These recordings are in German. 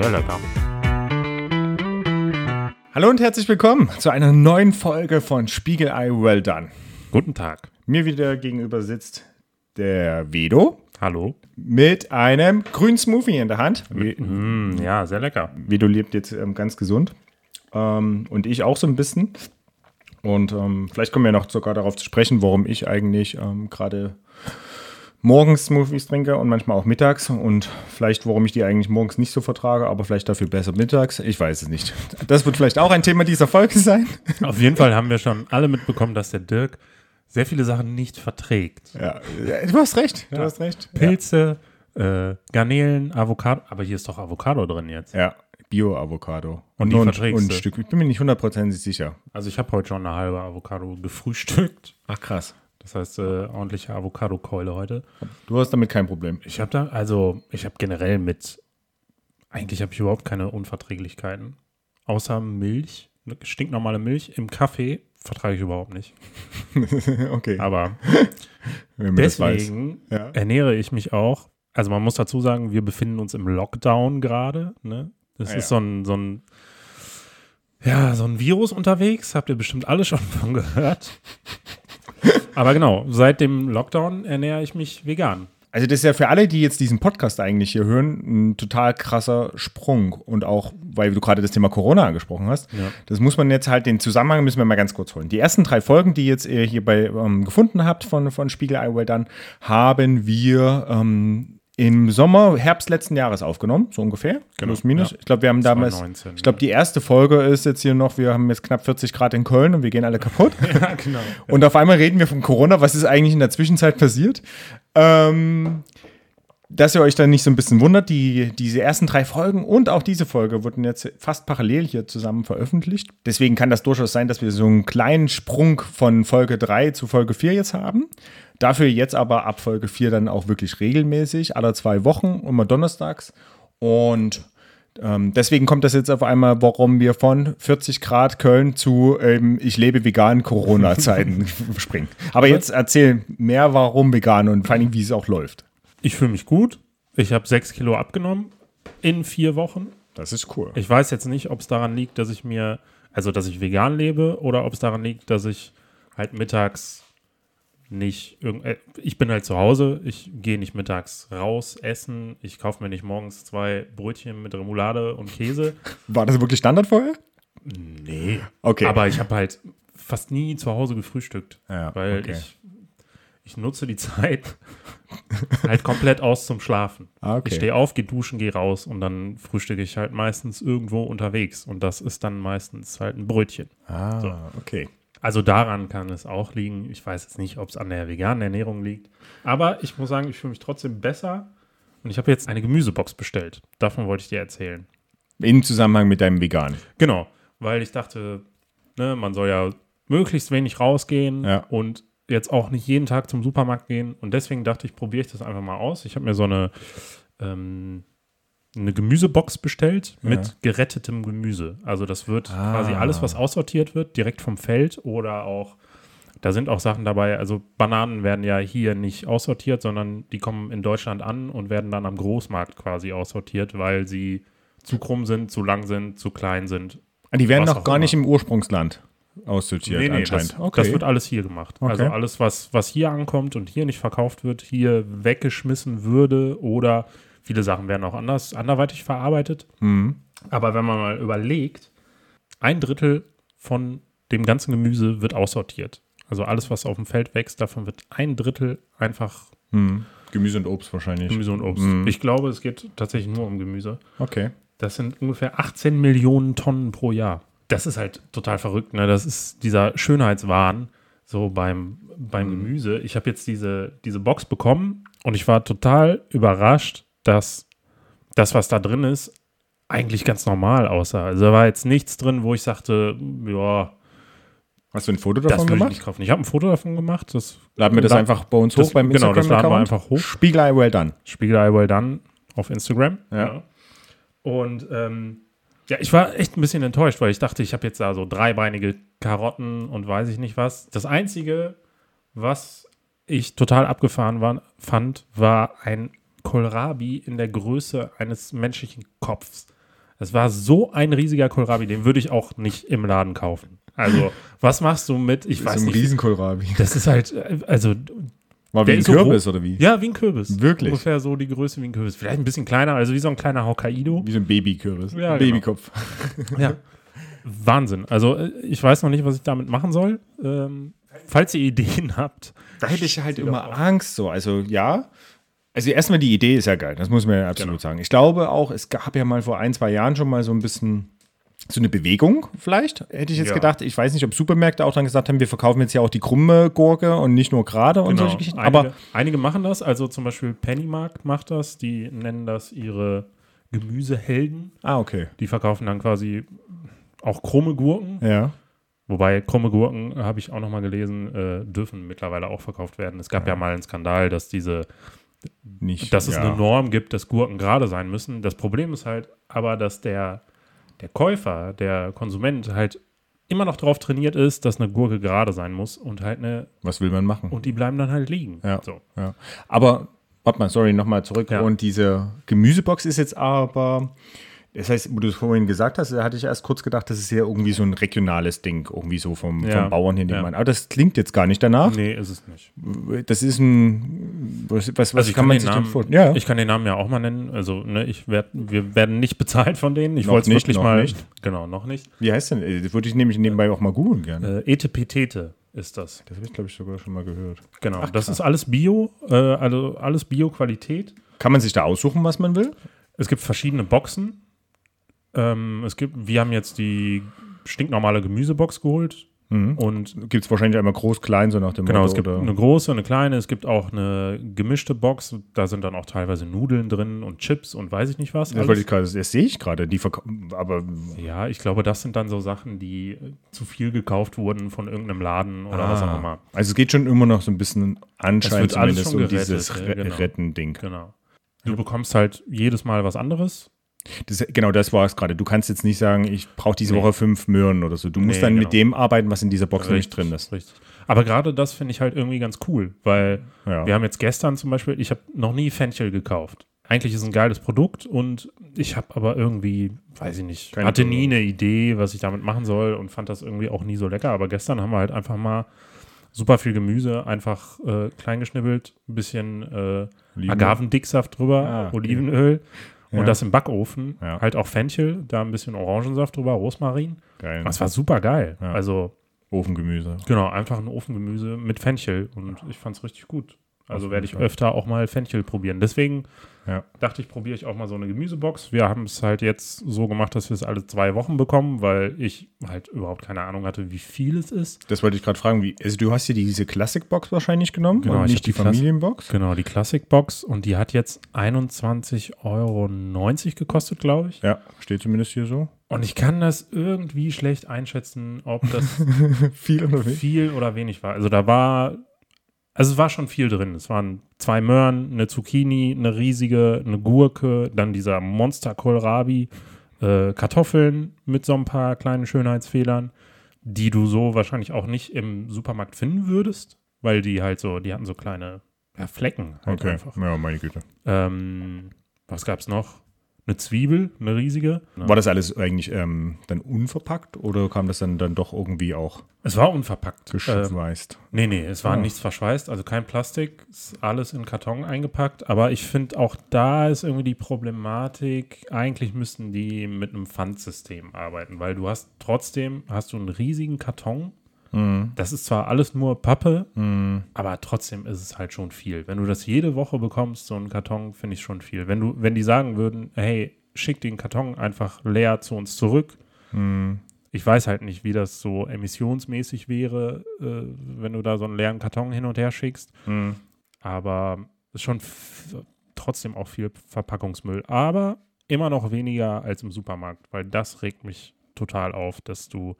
Sehr lecker. Hallo und herzlich willkommen zu einer neuen Folge von Spiegelei Well Done. Guten Tag. Mir wieder gegenüber sitzt der Vedo Hallo. mit einem grünen Smoothie in der Hand. Mm, ja, sehr lecker. Vedo lebt jetzt ähm, ganz gesund ähm, und ich auch so ein bisschen. Und ähm, vielleicht kommen wir noch sogar darauf zu sprechen, warum ich eigentlich ähm, gerade morgens Smoothies trinke und manchmal auch mittags und vielleicht warum ich die eigentlich morgens nicht so vertrage, aber vielleicht dafür besser mittags. Ich weiß es nicht. Das wird vielleicht auch ein Thema dieser Folge sein. Auf jeden Fall haben wir schon alle mitbekommen, dass der Dirk sehr viele Sachen nicht verträgt. Ja, du hast recht. Du hast recht. Pilze, äh, Garnelen, Avocado. Aber hier ist doch Avocado drin jetzt. Ja, Bio-Avocado. Und die ein, verträgst und ein? Stück. Ich bin mir nicht hundertprozentig sicher. Also ich habe heute schon eine halbe Avocado gefrühstückt. Ach krass. Das heißt, äh, ordentliche Avocado-Keule heute. Du hast damit kein Problem. Ich habe da, also ich habe generell mit, eigentlich habe ich überhaupt keine Unverträglichkeiten. Außer Milch, eine stinknormale Milch im Kaffee vertrage ich überhaupt nicht. okay. Aber deswegen Ja. ernähre ich mich auch. Also man muss dazu sagen, wir befinden uns im Lockdown gerade. Ne? Das Ah, ist ja. so ein, so ein, ja, so ein Virus unterwegs. Habt ihr bestimmt alle schon von gehört. Aber genau, seit dem Lockdown ernähre ich mich vegan. Also das ist ja für alle, die jetzt diesen Podcast eigentlich hier hören, ein total krasser Sprung. Und auch, weil du gerade das Thema Corona angesprochen hast, Ja. das muss man jetzt halt, den Zusammenhang müssen wir mal ganz kurz holen. Die ersten drei Folgen, die jetzt ihr hier bei ähm, gefunden habt von, von Spiegelei Well Done, haben wir ähm, im Sommer, Herbst letzten Jahres aufgenommen, so ungefähr. Plus, minus. ja. Ich glaube, wir haben damals, 2019, ich glaube, die erste Folge ist jetzt hier noch, wir haben jetzt knapp 40 Grad in Köln und wir gehen alle kaputt. Ja, genau. Und auf einmal reden wir von Corona. Was ist eigentlich in der Zwischenzeit passiert? Ähm, dass ihr euch dann nicht so ein bisschen wundert, die, diese ersten drei Folgen und auch diese Folge wurden jetzt fast parallel hier zusammen veröffentlicht. Deswegen kann das durchaus sein, dass wir so einen kleinen Sprung von Folge 3 zu Folge 4 jetzt haben. Dafür jetzt aber ab Folge 4 dann auch wirklich regelmäßig, alle zwei Wochen, immer donnerstags. Und ähm, deswegen kommt das jetzt auf einmal, warum wir von 40 Grad Köln zu ähm, ich lebe vegan Corona-Zeiten springen. Aber jetzt erzähl mehr, warum vegan und vor allem, wie es auch läuft. Ich fühle mich gut. Ich habe sechs Kilo abgenommen in vier Wochen. Das ist cool. Ich weiß jetzt nicht, ob es daran liegt, dass ich mir, also dass ich vegan lebe oder ob es daran liegt, dass ich halt mittags nicht irgend, äh, ich bin halt zu Hause, ich gehe nicht mittags raus essen, ich kaufe mir nicht morgens zwei Brötchen mit Remoulade und Käse. War das wirklich Standard vorher? Nee. Okay. Aber ich habe halt fast nie zu Hause gefrühstückt, Ja, weil okay. ich ich nutze die Zeit halt komplett aus zum Schlafen. Ah, okay. Ich stehe auf, gehe duschen, gehe raus und dann frühstücke ich halt meistens irgendwo unterwegs und das ist dann meistens halt ein Brötchen. Ah, So. okay. Also daran kann es auch liegen. Ich weiß jetzt nicht, ob es an der veganen Ernährung liegt. Aber ich muss sagen, ich fühle mich trotzdem besser. Und ich habe jetzt eine Gemüsebox bestellt. Davon wollte ich dir erzählen. Im Zusammenhang mit deinem Vegan. Genau, weil ich dachte, ne, man soll ja möglichst wenig rausgehen Ja. und jetzt auch nicht jeden Tag zum Supermarkt gehen. Und deswegen dachte ich, probiere ich das einfach mal aus. Ich habe mir so eine, ähm, eine Gemüsebox bestellt mit gerettetem Gemüse. Also das wird Ah. quasi alles, was aussortiert wird, direkt vom Feld oder auch, da sind auch Sachen dabei, also Bananen werden ja hier nicht aussortiert, sondern die kommen in Deutschland an und werden dann am Großmarkt quasi aussortiert, weil sie zu krumm sind, zu lang sind, zu klein sind. Ah, die werden noch gar immer. nicht im Ursprungsland aussortiert anscheinend. das, das wird alles hier gemacht. Also Okay. alles, was, was hier ankommt und hier nicht verkauft wird, hier weggeschmissen würde oder viele Sachen werden auch anders, anderweitig verarbeitet. Mhm. Aber wenn man mal überlegt, ein Drittel von dem ganzen Gemüse wird aussortiert. Also alles, was auf dem Feld wächst, davon wird ein Drittel einfach Mhm. Gemüse und Obst wahrscheinlich. Gemüse und Obst. Mhm. Ich glaube, es geht tatsächlich nur um Gemüse. Okay. Das sind ungefähr 18 Millionen Tonnen pro Jahr. Das ist halt total verrückt. Ne? Das ist dieser Schönheitswahn so beim, beim Mhm. Gemüse. Ich habe jetzt diese, diese Box bekommen und ich war total überrascht, dass das, was da drin ist, eigentlich ganz normal aussah. Also da war jetzt nichts drin, wo ich sagte, ja, Hast du ein Foto das davon ich gemacht? nicht kaufen. Ich habe ein Foto davon gemacht. Das Laden wir das La- einfach bei uns das- hoch beim genau, das laden wir einfach hoch. Spiegelei well done. Spiegelei well done auf Instagram. Ja. Und ähm, ja, ich war echt ein bisschen enttäuscht, weil ich dachte, ich habe jetzt da so dreibeinige Karotten und weiß ich nicht was. Das Einzige, was ich total abgefahren war, fand, war ein Kohlrabi in der Größe eines menschlichen Kopfs. Das war so ein riesiger Kohlrabi, den würde ich auch nicht im Laden kaufen. Also, was machst du mit, ich weiß so ein nicht, Riesenkohlrabi. das ist halt, äh, also, War wie ein ist so Kürbis oder wie? ja, wie ein Kürbis. Wirklich? Ungefähr so die Größe wie ein Kürbis. Vielleicht ein bisschen kleiner, also wie so ein kleiner Hokkaido. Wie so ein Babykürbis. Ja, genau. Babykopf. Ja. Wahnsinn. Also, äh, ich weiß noch nicht, was ich damit machen soll. Ähm, falls ihr Ideen habt. Da hätte ich halt immer. Angst so. Also ja. Also erstmal die Idee ist ja geil, das muss man ja absolut Genau. sagen. Ich glaube auch, es gab ja mal vor ein, zwei Jahren schon mal so ein bisschen so eine Bewegung vielleicht, hätte ich jetzt Ja. gedacht. Ich weiß nicht, ob Supermärkte auch dann gesagt haben, wir verkaufen jetzt ja auch die krumme Gurke und nicht nur gerade und solche Geschichten. Einige, Aber einige machen das, also zum Beispiel Pennymarkt macht das, die nennen das ihre Gemüsehelden. ah, okay. Die verkaufen dann quasi auch krumme Gurken. Ja. Wobei krumme Gurken, habe ich auch noch mal gelesen, äh, dürfen mittlerweile auch verkauft werden. Es gab ja, mal einen Skandal, dass diese, Nicht, dass es ja. eine Norm gibt, dass Gurken gerade sein müssen. Das Problem ist halt aber, dass der, der Käufer, der Konsument halt immer noch drauf trainiert ist, dass eine Gurke gerade sein muss und halt eine, Was will man machen? und die bleiben dann halt liegen. Ja. So. Ja. Aber, warte mal, sorry, nochmal zurück. Ja. Und diese Gemüsebox ist jetzt aber, das heißt, wo du es vorhin gesagt hast, da hatte ich erst kurz gedacht, das ist ja irgendwie so ein regionales Ding, irgendwie so vom, Ja. vom Bauern hier Ja. Aber das klingt jetzt gar nicht danach. Nee, ist es nicht. Das ist ein, was, was, Also ich kann kann, man den sich Namen, vorstellen? Ja, ich kann den Namen ja auch mal nennen. Also ne, ich werd, wir werden nicht bezahlt von denen. Ich wollte es nicht, wirklich noch mal. nicht. Genau, noch nicht. wie heißt denn? äh, Das würde ich nämlich nebenbei auch mal googeln gerne. Äh, Etepetete ist das. Das habe ich, glaube ich, sogar schon mal gehört. Genau. Ach, das krass. ist alles Bio, äh, also alles Bio-Qualität. Kann man sich da aussuchen, was man will? Es gibt verschiedene Boxen. Ähm, es gibt, wir haben jetzt die stinknormale Gemüsebox geholt. Und Gibt es wahrscheinlich einmal groß, klein, so nach dem genau, Motto. es gibt oder? eine große, eine kleine, es gibt auch eine gemischte Box. Da sind dann auch teilweise Nudeln drin und Chips und weiß ich nicht was. das, ich das sehe ich gerade. Die aber Ja, ich glaube, das sind dann so Sachen, die äh, zu viel gekauft wurden von irgendeinem Laden oder was auch immer. Also es geht schon immer noch so ein bisschen anscheinend zumindest schon um dieses gerettet, ja, genau. Retten-Ding. Genau. Du bekommst halt jedes Mal was anderes. Das, genau, das war es gerade. Du kannst jetzt nicht sagen, ich brauche diese Nee. Woche fünf Möhren oder so. Du musst Nee, dann genau. mit dem arbeiten, was in dieser Box nicht drin ist. Richtig. Aber gerade das finde ich halt irgendwie ganz cool, weil Ja. wir haben jetzt gestern zum Beispiel, ich habe noch nie Fenchel gekauft. Eigentlich ist es ein geiles Produkt und ich habe aber irgendwie, weiß ich nicht, Keine hatte nie eine Idee, was ich damit machen soll und fand das irgendwie auch nie so lecker. Aber gestern haben wir halt einfach mal super viel Gemüse, einfach äh, klein geschnibbelt, ein bisschen äh, Oliven- Agavendicksaft drüber, Ah, okay. Ja. und das im Backofen. Ja. Halt auch Fenchel, da ein bisschen Orangensaft drüber, Rosmarin. Geil. Das war super geil. Ja. Also Ofengemüse. Genau, einfach ein Ofengemüse mit Fenchel und ich fand es richtig gut. Also werde ich öfter auch mal Fenchel probieren. Deswegen Ja. dachte ich, probiere ich auch mal so eine Gemüsebox. Wir haben es halt jetzt so gemacht, dass wir es alle zwei Wochen bekommen, weil ich halt überhaupt keine Ahnung hatte, wie viel es ist. Das wollte ich gerade fragen. Wie, also du hast hier diese Classic-Box wahrscheinlich genommen Genau, und ich nicht die die Familienbox? Genau, die Classic-Box und die hat jetzt 21,90 Euro gekostet, glaube ich. Ja, steht zumindest hier so. Und ich kann das irgendwie schlecht einschätzen, ob das Viel oder wenig? viel oder wenig war. Also da war, also es war schon viel drin. Es waren zwei Möhren, eine Zucchini, eine riesige, eine Gurke, dann dieser Monster Kohlrabi, äh, Kartoffeln mit so ein paar kleinen Schönheitsfehlern, die du so wahrscheinlich auch nicht im Supermarkt finden würdest, weil die halt so, die hatten so kleine ja, Flecken halt Okay, einfach. ja, meine Güte. Ähm, was gab's noch? Eine Zwiebel, eine riesige. War das alles eigentlich ähm, dann unverpackt oder kam das dann, dann doch irgendwie auch Es war unverpackt. Ähm, geschweißt? Nee, nee, es war Ah. nichts verschweißt, also kein Plastik, ist alles in Karton eingepackt. Aber ich finde auch da ist irgendwie die Problematik, eigentlich müssten die mit einem Pfandsystem arbeiten, weil du hast trotzdem, hast du einen riesigen Karton. Mhm. Das ist zwar alles nur Pappe, aber trotzdem ist es halt schon viel. Wenn du das jede Woche bekommst, so einen Karton, finde ich schon viel. Wenn du, wenn die sagen würden, hey, schick den Karton einfach leer zu uns zurück, Mhm. ich weiß halt nicht, wie das so emissionsmäßig wäre, äh, wenn du da so einen leeren Karton hin und her schickst. Mhm. Aber ist schon trotzdem auch viel Verpackungsmüll. Aber immer noch weniger als im Supermarkt, weil das regt mich total auf, dass du,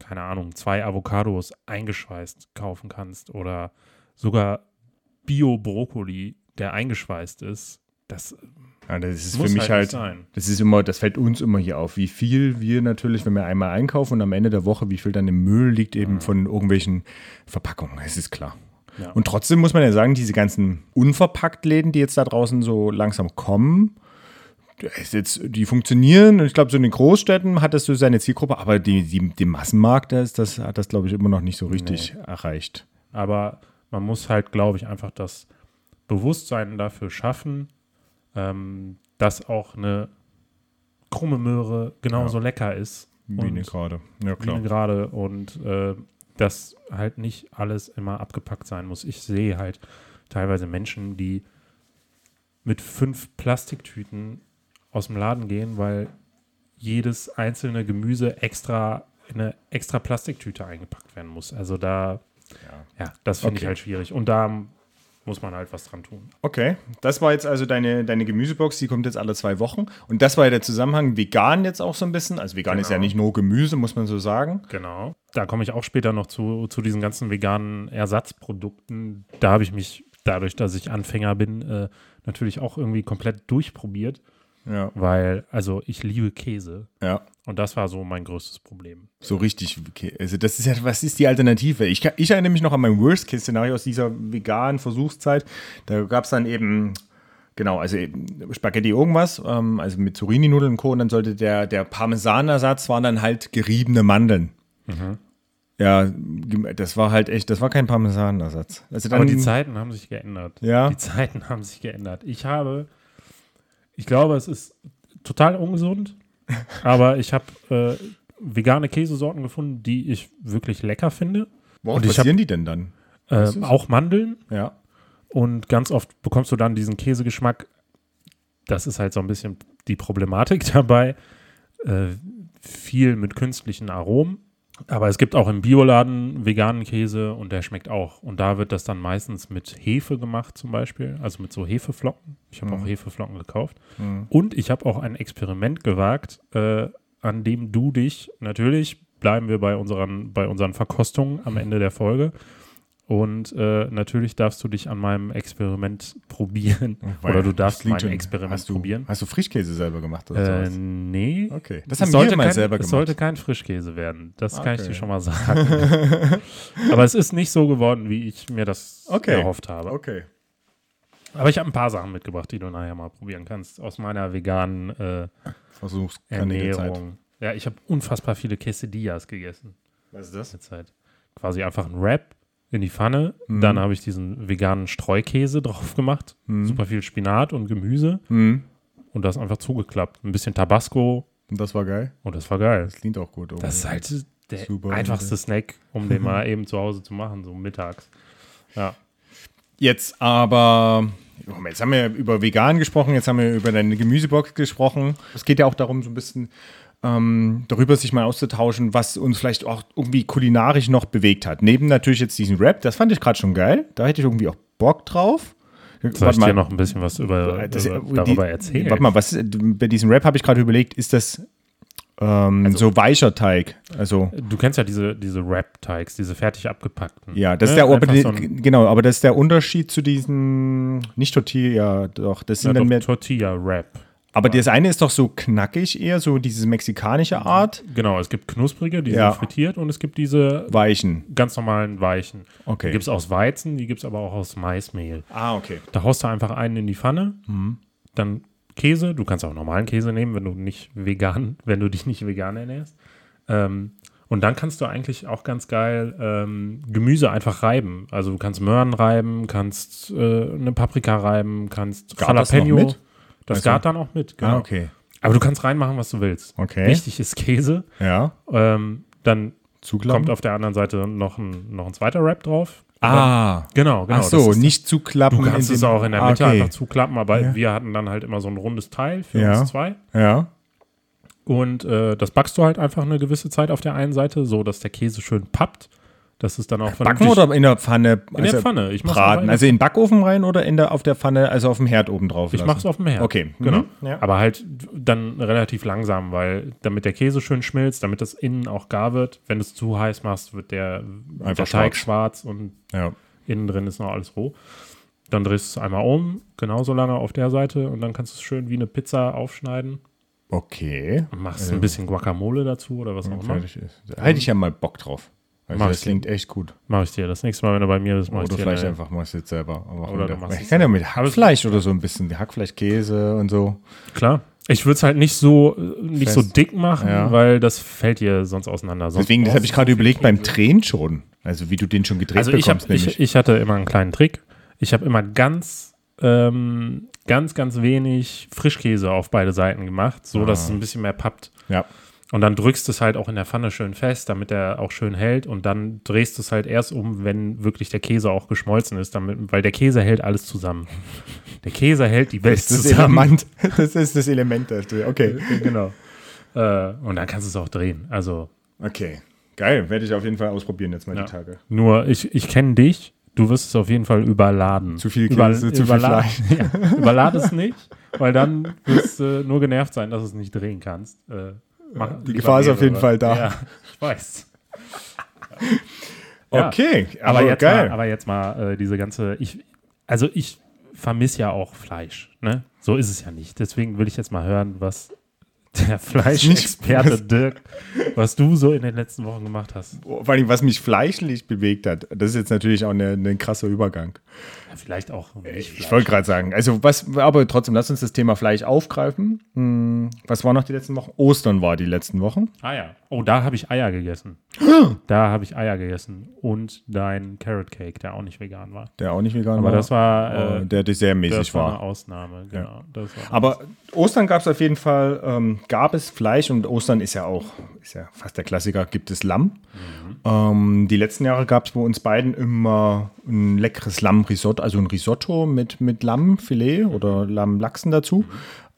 keine Ahnung, zwei Avocados eingeschweißt kaufen kannst oder sogar Bio-Brokkoli, der eingeschweißt ist. Das Ja, das ist muss für mich halt, halt, sein. das ist immer, das fällt uns immer hier auf, wie viel wir natürlich, wenn wir einmal einkaufen und am Ende der Woche, wie viel dann im Müll liegt eben von irgendwelchen Verpackungen. Das ist klar. Ja. Und trotzdem muss man ja sagen, diese ganzen Unverpackt-Läden, die jetzt da draußen so langsam kommen, jetzt, die funktionieren. Und ich glaube, so in den Großstädten hat das so seine Zielgruppe, aber die, die, den Massenmarkt, das, das hat das, glaube ich, immer noch nicht so richtig erreicht. Aber man muss halt, glaube ich, einfach das Bewusstsein dafür schaffen, ähm, dass auch eine krumme Möhre genauso lecker ist. Wie eine gerade. Ja, wie eine gerade und äh, dass halt nicht alles immer abgepackt sein muss. Ich sehe halt teilweise Menschen, die mit fünf Plastiktüten aus dem Laden gehen, weil jedes einzelne Gemüse extra in eine extra Plastiktüte eingepackt werden muss. Also da, ja, das finde ich Okay. halt schwierig. Und da muss man halt was dran tun. Okay, das war jetzt also deine, deine Gemüsebox, die kommt jetzt alle zwei Wochen. Und das war ja der Zusammenhang vegan jetzt auch so ein bisschen. Also vegan ist ja Genau. nicht nur Gemüse, muss man so sagen. Genau. Da komme ich auch später noch zu, zu diesen ganzen veganen Ersatzprodukten. Da habe ich mich, dadurch, dass ich Anfänger bin, äh, natürlich auch irgendwie komplett durchprobiert, Ja, weil, also ich liebe Käse. ja. Und das war so mein größtes Problem. So richtig. Okay. Also das ist ja, was ist die Alternative? Ich, ich erinnere mich noch an mein Worst-Case-Szenario aus dieser veganen Versuchszeit. Da gab es dann eben, genau, also Spaghetti irgendwas, ähm, also mit Zucchini-Nudeln und Co. Und dann sollte der, der Parmesanersatz waren dann halt geriebene Mandeln. Ja, das war halt echt, das war kein Parmesanersatz. Also dann, Aber die Zeiten haben sich geändert. Ja. Die Zeiten haben sich geändert. Ich habe, ich glaube, es ist total ungesund, aber ich habe äh, vegane Käsesorten gefunden, die ich wirklich lecker finde. Und ich passieren die denn dann? Äh, auch Mandeln. Ja. Und ganz oft bekommst du dann diesen Käsegeschmack. Das ist halt so ein bisschen die Problematik dabei. Äh, viel mit künstlichen Aromen. Aber es gibt auch im Bioladen veganen Käse und der schmeckt auch. Und da wird das dann meistens mit Hefe gemacht, zum Beispiel. Also mit so Hefeflocken. Ich habe auch Hefeflocken gekauft. Und ich habe auch ein Experiment gewagt, äh, an dem du dich, natürlich bleiben wir bei unseren, bei unseren Verkostungen am Ende der Folge. Und äh, natürlich darfst du dich an meinem Experiment probieren. Oder du darfst mein Experiment hast du, probieren. Hast du Frischkäse selber gemacht oder Äh, sowas? nee. Okay. Das Es haben wir sollte mal kein, selber Es gemacht. sollte kein Frischkäse werden. Das kann ich Okay. dir schon mal sagen. Aber es ist nicht so geworden, wie ich mir das Okay. erhofft habe. Okay. Aber ich habe ein paar Sachen mitgebracht, die du nachher mal probieren kannst. Aus meiner veganen äh. Ernährung. Ja, ich habe unfassbar viele Quesadillas gegessen. Was ist das? Zeit. Quasi einfach ein Wrap in die Pfanne. Mhm. Dann habe ich diesen veganen Streukäse drauf gemacht. Super viel Spinat und Gemüse. Mhm. Und das einfach zugeklappt. Ein bisschen Tabasco. Und das war geil. Und das war geil. Das klingt auch gut. irgendwie. Das ist halt der Super. einfachste Snack, um den mal eben zu Hause zu machen, so mittags. Ja. Jetzt aber, jetzt haben wir über vegan gesprochen, jetzt haben wir über deine Gemüsebox gesprochen. Es geht ja auch darum, so ein bisschen ähm, darüber sich mal auszutauschen, was uns vielleicht auch irgendwie kulinarisch noch bewegt hat. Neben natürlich jetzt diesen Rap, das fand ich gerade schon geil. Da hätte ich irgendwie auch Bock drauf. Soll ich dir noch ein bisschen was über, Das- über, die- darüber erzählen? Warte mal, was ist, bei diesem Rap habe ich gerade überlegt, ist das ähm, Also so weicher Teig? Also Du kennst ja diese, diese Wrap-Teigs, diese fertig abgepackten. ja, das ist Ne? der Einfach die- so genau, aber das ist der Unterschied zu diesen nicht Tortilla, doch, das ja, sind doch, dann mehr Tortilla-Wrap. Aber das eine ist doch so knackig eher, so diese mexikanische Art. Genau, es gibt knusprige, die Ja. sind frittiert und es gibt diese Weichen. ganz normalen weichen. Okay. Die gibt es aus Weizen, die gibt es aber auch aus Maismehl. Ah, okay. Da haust du einfach einen in die Pfanne, Mhm. dann Käse, du kannst auch normalen Käse nehmen, wenn du nicht vegan, wenn du dich nicht vegan ernährst. Ähm, und dann kannst du eigentlich auch ganz geil ähm, Gemüse einfach reiben. Also du kannst Möhren reiben, kannst äh, eine Paprika reiben, kannst Gart das noch Jalapeno. mit? Das Also- gart dann auch mit, genau. Ah, okay. Aber du kannst reinmachen, was du willst. Okay. Wichtig ist Käse. Ja. Ähm, dann Zuklappen. kommt auf der anderen Seite noch ein, noch ein zweiter Wrap drauf. ah. Genau, genau. Ach so, nicht zuklappen. Du kannst es auch in der Ah, Mitte okay. einfach zuklappen, aber Ja. wir hatten dann halt immer so ein rundes Teil für Ja. uns zwei. Ja. Und äh, das backst du halt einfach eine gewisse Zeit auf der einen Seite, so dass der Käse schön pappt. Das ist dann auch Backen oder in der Pfanne? in der Pfanne. Ich Braten. Also in den Backofen rein oder in der, auf der Pfanne, also auf dem Herd oben drauf? ich lassen? mach's auf dem Herd. Okay. Genau. Mhm. Ja. Aber halt dann relativ langsam, weil damit der Käse schön schmilzt, damit das innen auch gar wird. Wenn du es zu heiß machst, wird der, Einfach der Teig schwarz und ja. innen drin ist noch alles roh. Dann drehst du es einmal um, genauso lange auf der Seite und dann kannst du es schön wie eine Pizza aufschneiden Okay. und machst ein bisschen Guacamole dazu oder was auch immer. Da hätte ich ja mal Bock drauf. Also Mach das ich. klingt echt gut. Mach ich dir. Das nächste Mal, wenn du bei mir bist, mach ich Oder dir. vielleicht eine- einfach machst du jetzt selber. Aber Oder du machst ich kann ja mit Hackfleisch oder so ein bisschen. Hackfleisch, Käse und so. Klar. Ich würde es halt nicht so, äh, nicht so Fest. dick machen, Ja. weil das fällt dir sonst auseinander. Sonst Deswegen, das habe ich gerade so überlegt beim. Drehen schon. Also wie du den schon gedreht Also ich, hab, bekommst, nämlich. ich, ich hatte immer einen kleinen Trick. Ich habe immer ganz, ähm, ganz, ganz wenig Frischkäse auf beide Seiten gemacht, so dass es ein bisschen mehr pappt. ja. Und dann drückst du es halt auch in der Pfanne schön fest, damit er auch schön hält. Und dann drehst du es halt erst um, wenn wirklich der Käse auch geschmolzen ist, damit, weil der Käse hält alles zusammen. Der Käse hält die Welt Das ist zusammen. Element. Das ist das Element dazu. Okay. genau. Äh, und dann kannst du es auch drehen. Also Okay. Geil. Werde ich auf jeden Fall ausprobieren jetzt mal Ja. die Tage. nur, ich, ich kenne dich. Du wirst es auf jeden Fall überladen. Zu viel Käse, zu viel überla- Ja, überlade es nicht, weil dann wirst du nur genervt sein, dass du es nicht drehen kannst. Äh, mach Die Gefahr ist auf jeden. Fall da. Ja, ich weiß. Ja. Okay. Aber, Aber, jetzt geil. mal, aber jetzt mal äh, diese ganze, ich, also ich vermisse ja auch Fleisch, ne? So ist es ja nicht. Deswegen will ich jetzt mal hören, was der Fleischexperte Dirk, was du so in den letzten Wochen gemacht hast. Vor allem, was mich fleischlich bewegt hat, das ist jetzt natürlich auch ein krasser Übergang. Ja, vielleicht auch nicht Ich Fleisch. wollte gerade sagen, also was, aber trotzdem, lass uns das Thema Fleisch aufgreifen. Hm, was war noch die letzten Wochen? Ostern war die letzten Wochen. Ah ja. Oh, da habe ich Eier gegessen. da habe ich Eier gegessen. Und dein Carrot Cake, der auch nicht vegan war. Der auch nicht vegan Aber war. das war, äh, äh, der dessertmäßig das war war. eine Ausnahme. Genau. Eine Aber Ostern gab es auf jeden Fall, ähm, gab es Fleisch und Ostern ist ja auch, ist ja fast der Klassiker, gibt es Lamm. Ähm, die letzten Jahre gab es bei uns beiden immer ein leckeres Lammrisotto, also ein Risotto mit, mit Lammfilet oder Lammlachsen dazu.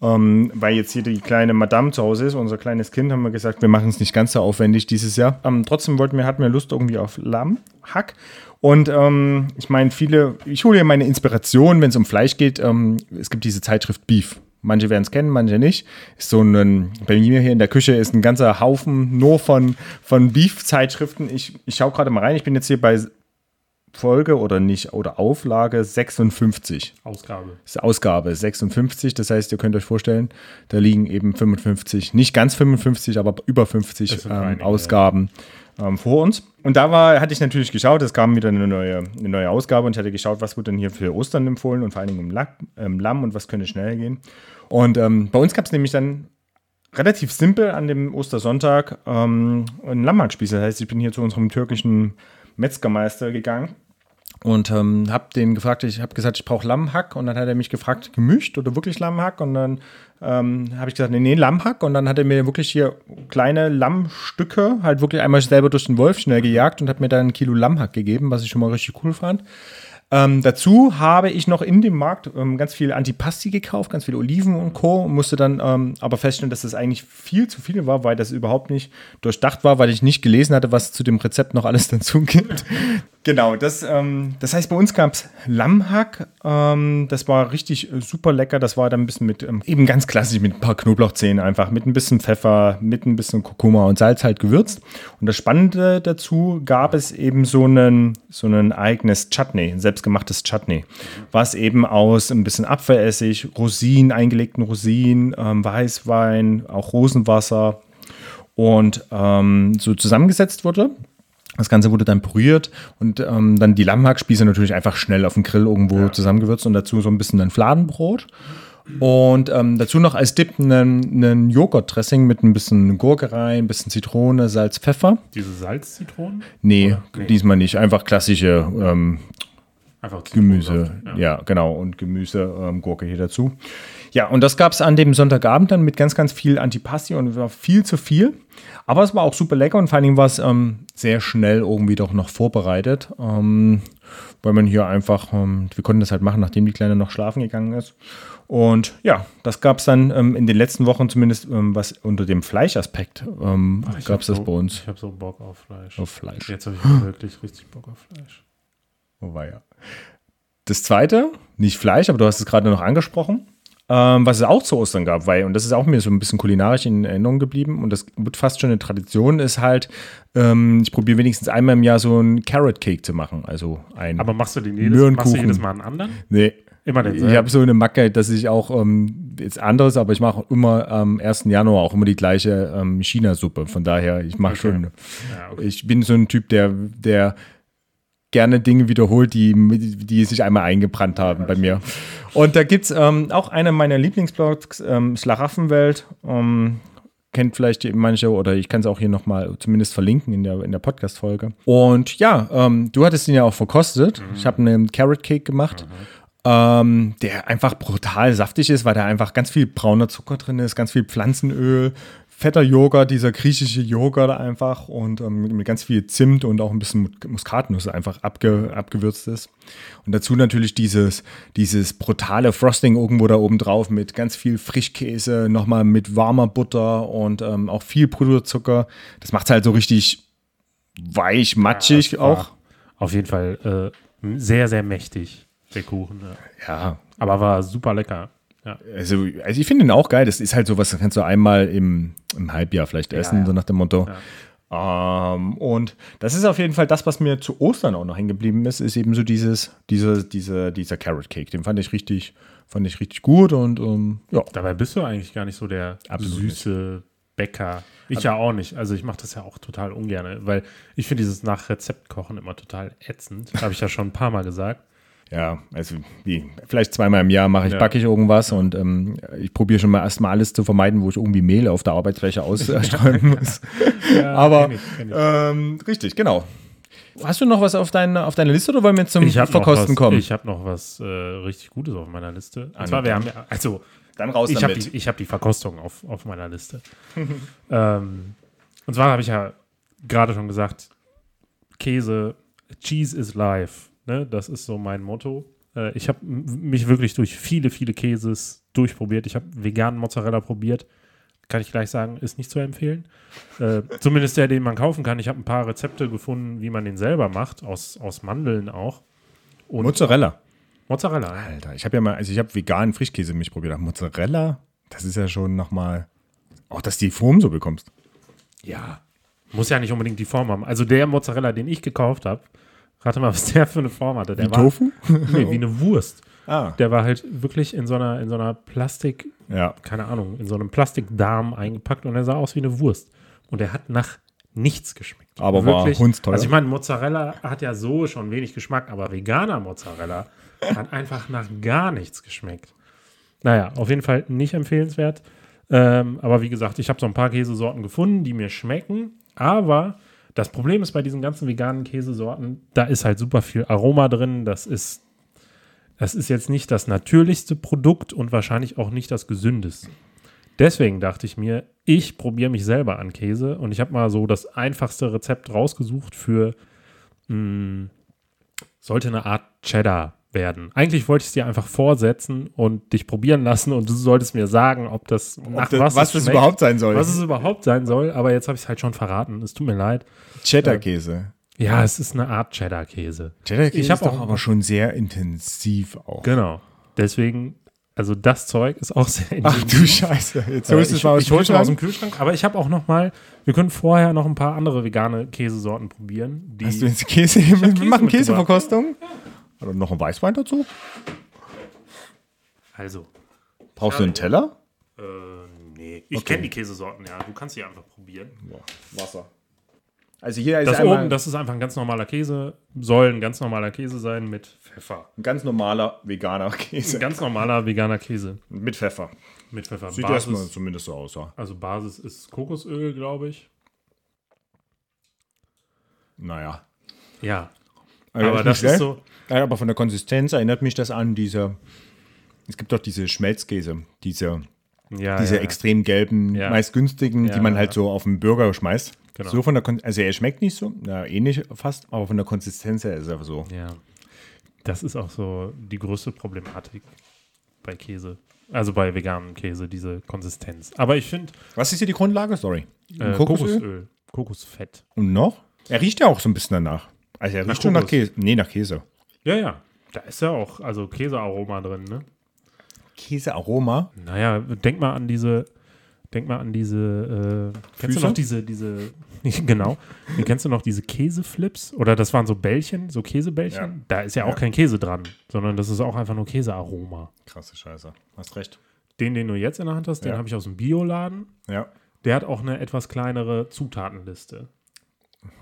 Ähm, weil jetzt hier die kleine Madame zu Hause ist, unser kleines Kind, haben wir gesagt, wir machen es nicht ganz so aufwendig dieses Jahr. Ähm, trotzdem wollten wir, hatten wir Lust irgendwie auf Lammhack. Und ähm, ich meine, viele, ich hole hier meine Inspiration, wenn es um Fleisch geht. Ähm, es gibt diese Zeitschrift Beef. Manche werden es kennen, manche nicht. Ist so ein, bei mir hier in der Küche ist ein ganzer Haufen nur von, von Beef-Zeitschriften. Ich, ich schaue gerade mal rein. Ich bin jetzt hier bei Folge oder nicht, oder Auflage 56. Ausgabe. Ist Ausgabe 56. Das heißt, ihr könnt euch vorstellen, da liegen eben 55, nicht ganz 55, aber über 50 Das sind ähm, einige, Ausgaben ähm, vor uns. Und da war, hatte ich natürlich geschaut, es kam wieder eine neue, eine neue Ausgabe und ich hatte geschaut, was wird denn hier für Ostern empfohlen und vor allen Dingen um Lack, ähm, Lamm und was könnte schnell gehen. Und ähm, bei uns gab es nämlich dann relativ simpel an dem Ostersonntag ähm, einen Lammhackspieß. Das heißt, ich bin hier zu unserem türkischen Metzgermeister gegangen und ähm, habe den gefragt, ich habe gesagt, ich brauche Lammhack. Und dann hat er mich gefragt, gemischt oder wirklich Lammhack? Und dann ähm, habe ich gesagt, nee, nee, Lammhack. Und dann hat er mir wirklich hier kleine Lammstücke halt wirklich einmal selber durch den Wolf schnell gejagt und hat mir dann ein Kilo Lammhack gegeben, was ich schon mal richtig cool fand. Ähm, dazu habe ich noch in dem Markt ähm, ganz viel Antipasti gekauft, ganz viele Oliven und Co. musste dann ähm, aber feststellen, dass das eigentlich viel zu viel war, weil das überhaupt nicht durchdacht war, weil ich nicht gelesen hatte, was zu dem Rezept noch alles dazu gibt. genau, das, ähm, das heißt, bei uns gab es Lammhack. Ähm, das war richtig äh, super lecker. Das war dann ein bisschen mit, ähm, eben ganz klassisch, mit ein paar Knoblauchzehen einfach, mit ein bisschen Pfeffer, mit ein bisschen Kurkuma und Salz halt gewürzt. Und das Spannende dazu gab es eben so einen, so ein eigenes Chutney, ein selbstgemachtes Chutney, was eben aus ein bisschen Apfelessig, Rosinen, eingelegten Rosinen, ähm, Weißwein, auch Rosenwasser und ähm, so zusammengesetzt wurde. Das Ganze wurde dann püriert und ähm, dann die Lammhackspieße natürlich einfach schnell auf dem Grill irgendwo zusammengewürzt und dazu so ein bisschen ein Fladenbrot. Und ähm, dazu noch als Dip einen, einen Joghurt-Dressing mit ein bisschen Gurke rein, ein bisschen Zitrone, Salz, Pfeffer. Diese Salzzitronen? Nee? Nee. diesmal nicht. Einfach klassische ähm, Einfach Gemüse. Zitronensaft, Ja. genau. Und Gemüse, ähm, Gurke hier dazu. Ja, und das gab es an dem Sonntagabend dann mit ganz, ganz viel Antipasti und es war viel zu viel. Aber es war auch super lecker und vor Dingen war es ähm, sehr schnell irgendwie doch noch vorbereitet. Ähm, weil man hier einfach, ähm, wir konnten das halt machen, nachdem die Kleine noch schlafen gegangen ist. Und ja, das gab es dann ähm, in den letzten Wochen zumindest, ähm, was unter dem Fleischaspekt ähm, gab es das so, bei uns. Ich habe so Bock auf Fleisch. Auf Fleisch. Jetzt habe ich wirklich richtig Bock auf Fleisch. Oh, war ja. Das zweite, nicht Fleisch, aber du hast es gerade noch angesprochen, ähm, was es auch zu Ostern gab, weil, und das ist auch mir so ein bisschen kulinarisch in Erinnerung geblieben und das wird fast schon eine Tradition, ist halt, ähm, ich probiere wenigstens einmal im Jahr so einen Carrot Cake zu machen. Also ein. Aber machst du den jedes, machst du jedes Mal einen anderen? nee. Immer den Ich habe so eine Macke, dass ich auch, ähm, jetzt anderes, aber ich mache immer am 1. Januar auch immer die gleiche ähm, China-Suppe. Von daher, ich mache Okay. schon, Ja, okay. ich bin so ein Typ, der, der gerne Dinge wiederholt, die, die sich einmal eingebrannt haben bei mir. Und da gibt es ähm, auch eine meiner Lieblingsblogs, ähm, Schlaraffenwelt. Ähm, kennt vielleicht manche oder ich kann es auch hier nochmal zumindest verlinken in der, in der Podcast-Folge. Und ja, ähm, du hattest ihn ja auch verkostet. Mhm. Ich habe einen Carrot Cake gemacht. Mhm. Ähm, der einfach brutal saftig ist, weil da einfach ganz viel brauner Zucker drin ist, ganz viel Pflanzenöl, fetter Joghurt, dieser griechische Joghurt einfach und ähm, mit ganz viel Zimt und auch ein bisschen Muskatnuss einfach abge, abgewürzt ist. Und dazu natürlich dieses, dieses brutale Frosting irgendwo da oben drauf mit ganz viel Frischkäse, nochmal mit warmer Butter und ähm, auch viel Puderzucker. Das macht es halt so richtig weich, matschig ja, auch. Auf jeden Fall äh, sehr, sehr mächtig, der Kuchen. Ja. ja. Aber war super lecker. Ja. Also, also ich finde ihn auch geil. Das ist halt so was, das kannst du einmal im, im Halbjahr vielleicht essen, ja, ja. so nach dem Motto. Ähm, und das ist auf jeden Fall das, was mir zu Ostern auch noch hängen geblieben ist, ist eben so dieses, diese, diese, dieser Carrot Cake. Den fand ich richtig, fand ich richtig gut und ähm, ja. Dabei bist du eigentlich gar nicht so der Absolut süße nicht. Bäcker. Ich also, ja auch nicht. Also ich mache das ja auch total ungern, weil ich finde dieses nach Rezept kochen immer total ätzend. Habe ich ja schon ein paar Mal gesagt ja, also wie, vielleicht zweimal im Jahr mache ich, ja. backe ich irgendwas und ähm, ich probiere schon mal erstmal alles zu vermeiden, wo ich irgendwie Mehl auf der Arbeitsfläche ausstreuen muss. ja, Aber kenn ich, kenn ich. Ähm, richtig, genau. Hast du noch was auf, dein, auf deiner Liste oder wollen wir jetzt zum Verkosten was, kommen? Ich habe noch was äh, richtig Gutes auf meiner Liste. Und zwar, wir haben ja, also, dann raus ich habe die, hab die Verkostung auf, auf meiner Liste. ähm, und zwar habe ich ja gerade schon gesagt, Käse, Cheese is life. Ne? Das ist so mein Motto. Äh, ich habe mich wirklich durch viele, viele Käses durchprobiert. Ich habe veganen Mozzarella probiert. Kann ich gleich sagen, ist nicht zu empfehlen. Äh, zumindest der, den man kaufen kann. Ich habe ein paar Rezepte gefunden, wie man den selber macht, aus, aus Mandeln auch. Und Mozzarella. Mozzarella. Alter, ich habe ja mal, also ich habe veganen Frischkäse mich probiert. Mozzarella, das ist ja schon nochmal, auch dass die Form so bekommst. Ja, muss ja nicht unbedingt die Form haben. Also der Mozzarella, den ich gekauft habe, Rate mal, was der für eine Form hatte. Der wie war, Tofu? Nee, wie eine Wurst. Ah. Der war halt wirklich in so einer, in so einer Plastik, ja. keine Ahnung, in so einem Plastikdarm eingepackt und er sah aus wie eine Wurst. Und er hat nach nichts geschmeckt. Aber wirklich, war hundsteuer. Also ich meine, Mozzarella hat ja so schon wenig Geschmack, aber veganer Mozzarella hat einfach nach gar nichts geschmeckt. Naja, auf jeden Fall nicht empfehlenswert. Ähm, aber wie gesagt, ich habe so ein paar Käsesorten gefunden, die mir schmecken. Aber das Problem ist bei diesen ganzen veganen Käsesorten, da ist halt super viel Aroma drin. Das ist, das ist jetzt nicht das natürlichste Produkt und wahrscheinlich auch nicht das gesündeste. Deswegen dachte ich mir, ich probiere mich selber an Käse und ich habe mal so das einfachste Rezept rausgesucht für, mh, hm, sollte eine Art Cheddar werden. Eigentlich wollte ich es dir einfach vorsetzen und dich probieren lassen und du solltest mir sagen, ob das nach ob was, was es überhaupt sein soll. Was es überhaupt sein soll, aber jetzt habe ich es halt schon verraten. Es tut mir leid. Cheddar-Käse. Äh, ja, es ist eine Art Cheddar-Käse. Cheddar-Käse ist doch aber schon sehr intensiv auch. Genau. Deswegen also das Zeug ist auch sehr intensiv. Ach du Scheiße. Jetzt holst du es mal aus, ich, ich aus dem Kühlschrank. Aber ich habe auch noch mal, wir können vorher noch ein paar andere vegane Käsesorten probieren. Hast du jetzt Käse? Wir machen Käseverkostung. Hat noch ein Weißwein dazu? Also. Brauchst du einen Teller? Äh, nee. Ich okay. kenne die Käsesorten, ja. Du kannst sie einfach probieren. Boah, Wasser. Also hier ist das oben, das ist einfach ein ganz normaler Käse. Soll ein ganz normaler Käse sein mit Pfeffer. Ein ganz normaler veganer Käse. Ein ganz normaler veganer Käse. Mit Pfeffer. Mit Pfeffer. Sieht Basis, erstmal zumindest so aus, ja. Also Basis ist Kokosöl, glaube ich. Naja. Ja. Also aber das ist so, ja, aber von der Konsistenz erinnert mich das an diese, es gibt doch diese Schmelzkäse, diese, ja, diese ja, extrem gelben, meist günstigen, die man halt so auf den Burger schmeißt. Genau. So von der Kon also er schmeckt nicht so, ja, ähnlich fast, aber von der Konsistenz her ist er so. Ja. Das ist auch so die größte Problematik bei Käse. Also bei veganem Käse, diese Konsistenz. Aber ich finde. Was ist hier die Grundlage? Sorry. Äh, Kokosöl? Kokosöl. Kokosfett. Und noch? Er riecht ja auch so ein bisschen danach. Also er riecht nach schon nach Käse. Nee, nach Käse. Ja, ja. Da ist ja auch, also Käsearoma drin, ne? Käsearoma? Naja, denk mal an diese, denk mal an diese, äh, kennst du noch diese, diese, genau, kennst du noch diese Käseflips? Oder das waren so Bällchen, so Käsebällchen? Ja. Da ist ja auch ja. kein Käse dran, sondern das ist auch einfach nur Käsearoma. Krasse Scheiße. Hast recht. Den, den du jetzt in der Hand hast, den habe ich aus dem Bioladen. Ja. Der hat auch eine etwas kleinere Zutatenliste.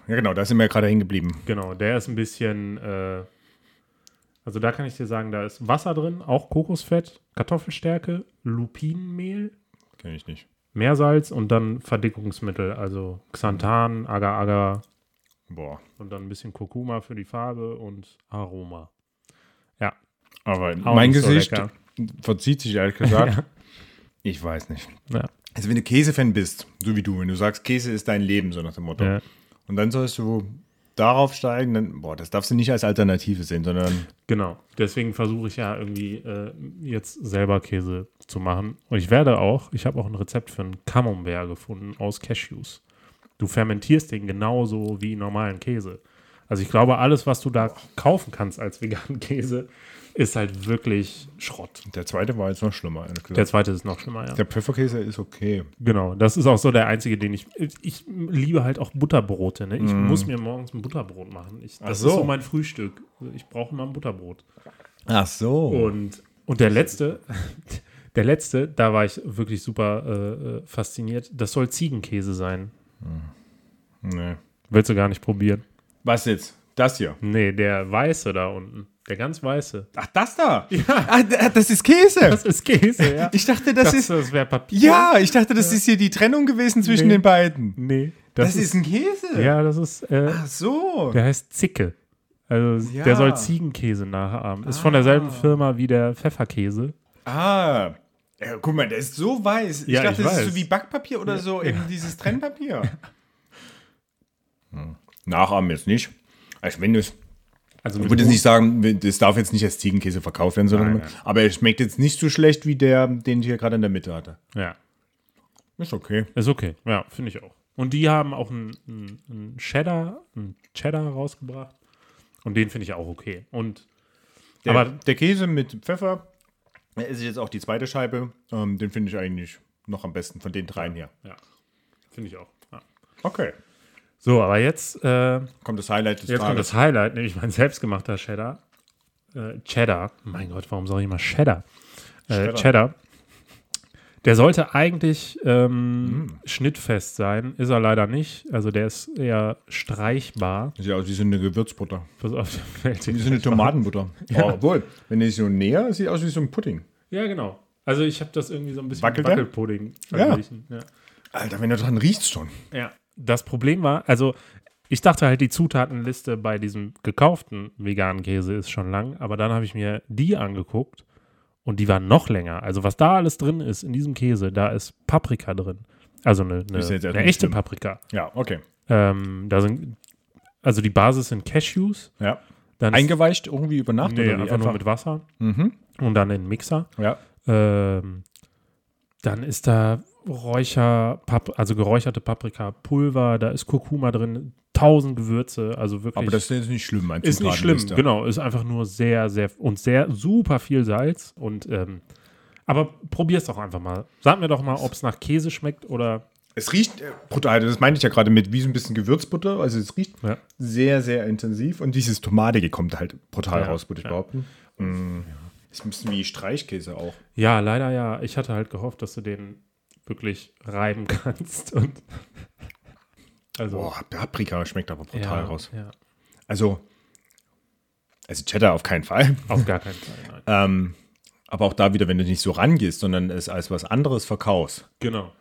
Ja, genau, da sind wir ja gerade hängen geblieben. Genau, der ist ein bisschen, äh, also da kann ich dir sagen, da ist Wasser drin, auch Kokosfett, Kartoffelstärke, Lupinenmehl, Kenn ich nicht. Meersalz und dann Verdickungsmittel, also Xanthan, Agar-Agar Boah. und dann ein bisschen Kurkuma für die Farbe und Aroma. Ja, Aber auch mein so Gesicht lecker. verzieht sich ehrlich gesagt. Ich weiß nicht. Ja. Also wenn du Käsefan bist, so wie du, wenn du sagst, Käse ist dein Leben, so nach dem Motto, Ja. Und dann sollst du darauf steigen, dann, boah, das darfst du nicht als Alternative sehen, sondern Genau, deswegen versuche ich ja irgendwie äh, jetzt selber Käse zu machen. Und ich werde auch, ich habe auch ein Rezept für einen Camembert gefunden aus Cashews. Du fermentierst den genauso wie normalen Käse. Also ich glaube, alles, was du da kaufen kannst als veganen Käse, ist halt wirklich Schrott. der zweite war jetzt noch schlimmer. Der zweite ist noch schlimmer, ja. Der Pfefferkäse ist okay. Genau, das ist auch so der einzige, den ich. Ich liebe halt auch Butterbrote. Ne? Ich muss mir morgens ein Butterbrot machen. Ich, das so. ist so mein Frühstück. Ich brauche immer ein Butterbrot. Ach so. Und, und der letzte, der letzte, da war ich wirklich super äh, äh, fasziniert. Das soll Ziegenkäse sein. nee. Willst du gar nicht probieren? Was jetzt? Das hier. Nee, der weiße da unten. Der ganz weiße. Ach, das da? Ja. Ah, d- das ist Käse. Das ist Käse, ja. ich dachte, das, das ist. das wäre Papier. Ja, ich dachte, das ist hier die Trennung gewesen zwischen Nee. den beiden. Nee. Das, ist ein Käse. Ja, das ist. Äh, Ach so. der heißt Zicke. Also Ja. der soll Ziegenkäse nachahmen. Ist von derselben Firma wie der Pfefferkäse. Ah. Ja, guck mal, der ist so weiß. Ich Ja, dachte, ich das ist weiß. so wie Backpapier oder so, eben dieses Trennpapier. Hm. Nachahmen jetzt nicht. Also wenn du es Also Ich würde jetzt nicht sagen, das darf jetzt nicht als Ziegenkäse verkauft werden, sondern Nein, nein. aber er schmeckt jetzt nicht so schlecht wie der, den ich hier gerade in der Mitte hatte. Ja, Ist okay. ist okay. Ja, finde ich auch. Und die haben auch einen, einen, einen Cheddar, einen Cheddar rausgebracht. Und den finde ich auch okay. Und Der, Aber- der Käse mit Pfeffer, da esse ich jetzt auch die zweite Scheibe. Ähm, den finde ich eigentlich noch am besten von den dreien hier. ja, finde ich auch. Ja. Okay. So, aber jetzt, äh, Kommt das Highlight des jetzt kommt Tages. das Highlight, nämlich mein selbstgemachter Cheddar. Äh, Cheddar. Mein Gott, warum sage ich immer Cheddar? Äh, Cheddar. Cheddar. Der sollte eigentlich ähm, Mm. schnittfest sein, ist er leider nicht. Also der ist eher streichbar. Sieht aus wie so eine Gewürzbutter. Pass auf, fällt Wie so eine. Tomatenbutter. Oh, obwohl, wenn ich so näher, sieht aus wie so ein Pudding. Ja, genau. Also ich habe das irgendwie so ein bisschen Wackelt? Wackelpudding Ja. verglichen. Ja. Alter, wenn du dran riechst schon. ja. Das Problem war, also ich dachte halt, die Zutatenliste bei diesem gekauften veganen Käse ist schon lang, aber dann habe ich mir die angeguckt und die war noch länger. Also was da alles drin ist in diesem Käse, da ist Paprika drin. Also eine, eine, eine echte schlimm. Paprika. Ja, okay. Ähm, da sind, also die Basis sind Cashews. Ja. Dann Eingeweicht irgendwie über Nacht nee, oder wie? einfach nur mit Wasser Mhm. und dann in den Mixer. Ja. Ähm, dann ist da Räucher, also geräucherte Paprikapulver, da ist Kurkuma drin, tausend Gewürze, also wirklich. Aber das ist nicht schlimm, mein ist nicht schlimm, Zutatenliste. genau, ist einfach nur sehr, sehr und sehr super viel Salz und ähm, aber probier's doch einfach mal. Sag mir doch mal, ob es nach Käse schmeckt oder Es riecht äh, brutal, das meinte ich ja gerade mit wie so ein bisschen Gewürzbutter. Also es riecht Ja. sehr, sehr intensiv und dieses Tomatige kommt halt brutal Ja, raus, würde ich ja. behaupten. Mm. Ist ein bisschen wie Streichkäse auch. ja, leider ja. Ich hatte halt gehofft, dass du den wirklich reiben kannst und also Boah, Paprika schmeckt aber brutal ja, raus. ja, Also, also Cheddar auf keinen Fall. auf gar keinen Fall. Ähm, aber auch da wieder, wenn du nicht so rangehst, sondern es als was anderes verkaufst. Genau.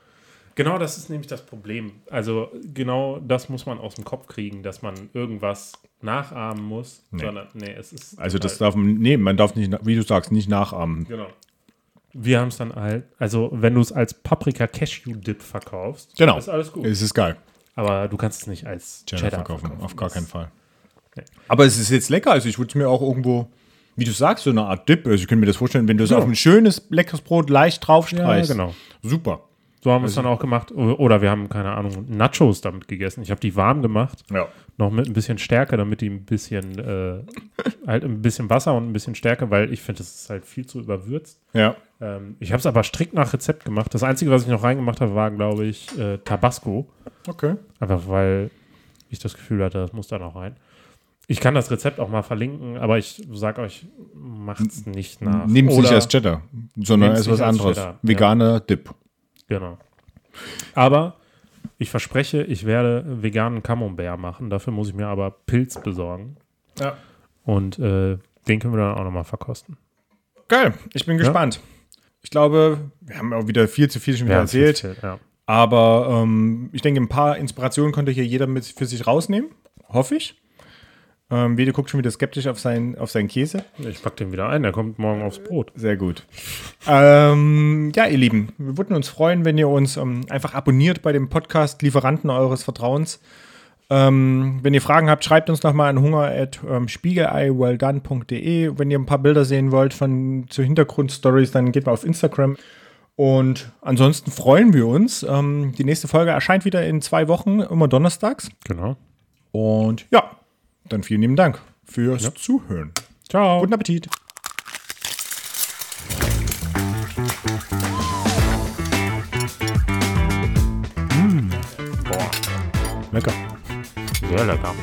Genau das ist nämlich das Problem. Also genau das muss man aus dem Kopf kriegen, dass man irgendwas nachahmen muss, Nee. sondern nee, es ist Also das darf man, nee, man darf nicht, wie du sagst, nicht nachahmen. genau. Wir haben es dann halt, also wenn du es als Paprika Cashew Dip verkaufst, Genau. ist alles gut. Es ist geil. Aber du kannst es nicht als Cheddar, Cheddar, verkaufen, verkaufen. auf gar keinen Fall. Nee. Aber es ist jetzt lecker, also ich würde es mir auch irgendwo, wie du sagst, so eine Art Dip, also ich könnte mir das vorstellen, wenn du es Ja. auf ein schönes, leckeres Brot leicht Ja, draufstreichst. genau. Super. So haben wir Also es dann auch gemacht. Oder wir haben, keine Ahnung, Nachos damit gegessen. Ich habe die warm gemacht, Ja. noch mit ein bisschen Stärke, damit die ein bisschen, äh, halt ein bisschen Wasser und ein bisschen Stärke, weil ich finde, das ist halt viel zu überwürzt. Ja. Ähm, ich habe es aber strikt nach Rezept gemacht. Das Einzige, was ich noch reingemacht habe, war, glaube ich, äh, Tabasco. Okay. Einfach weil ich das Gefühl hatte, das muss da noch rein. Ich kann das Rezept auch mal verlinken, aber ich sage euch, macht's nicht nach. Nehmt es nicht als Cheddar, sondern als was anderes. Cheddar, ja. Veganer Dip. Genau. Aber ich verspreche, ich werde veganen Camembert machen. Dafür muss ich mir aber Pilz besorgen. Ja. Und äh, den können wir dann auch nochmal verkosten. Geil, ich bin gespannt. Ich glaube, wir haben auch wieder viel zu viel schon wieder erzählt. viel, ja. Aber ähm, ich denke, ein paar Inspirationen konnte hier jeder mit für sich rausnehmen. Hoffe ich. Ähm, Wede guckt schon wieder skeptisch auf, sein, auf seinen Käse. Ich pack den wieder ein, der kommt morgen aufs Brot. Sehr gut. ähm, ja, ihr Lieben, wir würden uns freuen, wenn ihr uns ähm, einfach abonniert bei dem Podcast Lieferanten eures Vertrauens. Ähm, wenn ihr Fragen habt, schreibt uns nochmal an hunger.spiegeleiwelldone.de. Wenn ihr ein paar Bilder sehen wollt von zu Hintergrundstories, dann geht mal auf Instagram. Und ansonsten freuen wir uns. Ähm, die nächste Folge erscheint wieder in zwei Wochen, immer donnerstags. Genau. Und ja, dann vielen lieben Dank fürs Ja. Zuhören. Ciao. Guten Appetit. Boah, Lecker. sehr lecker.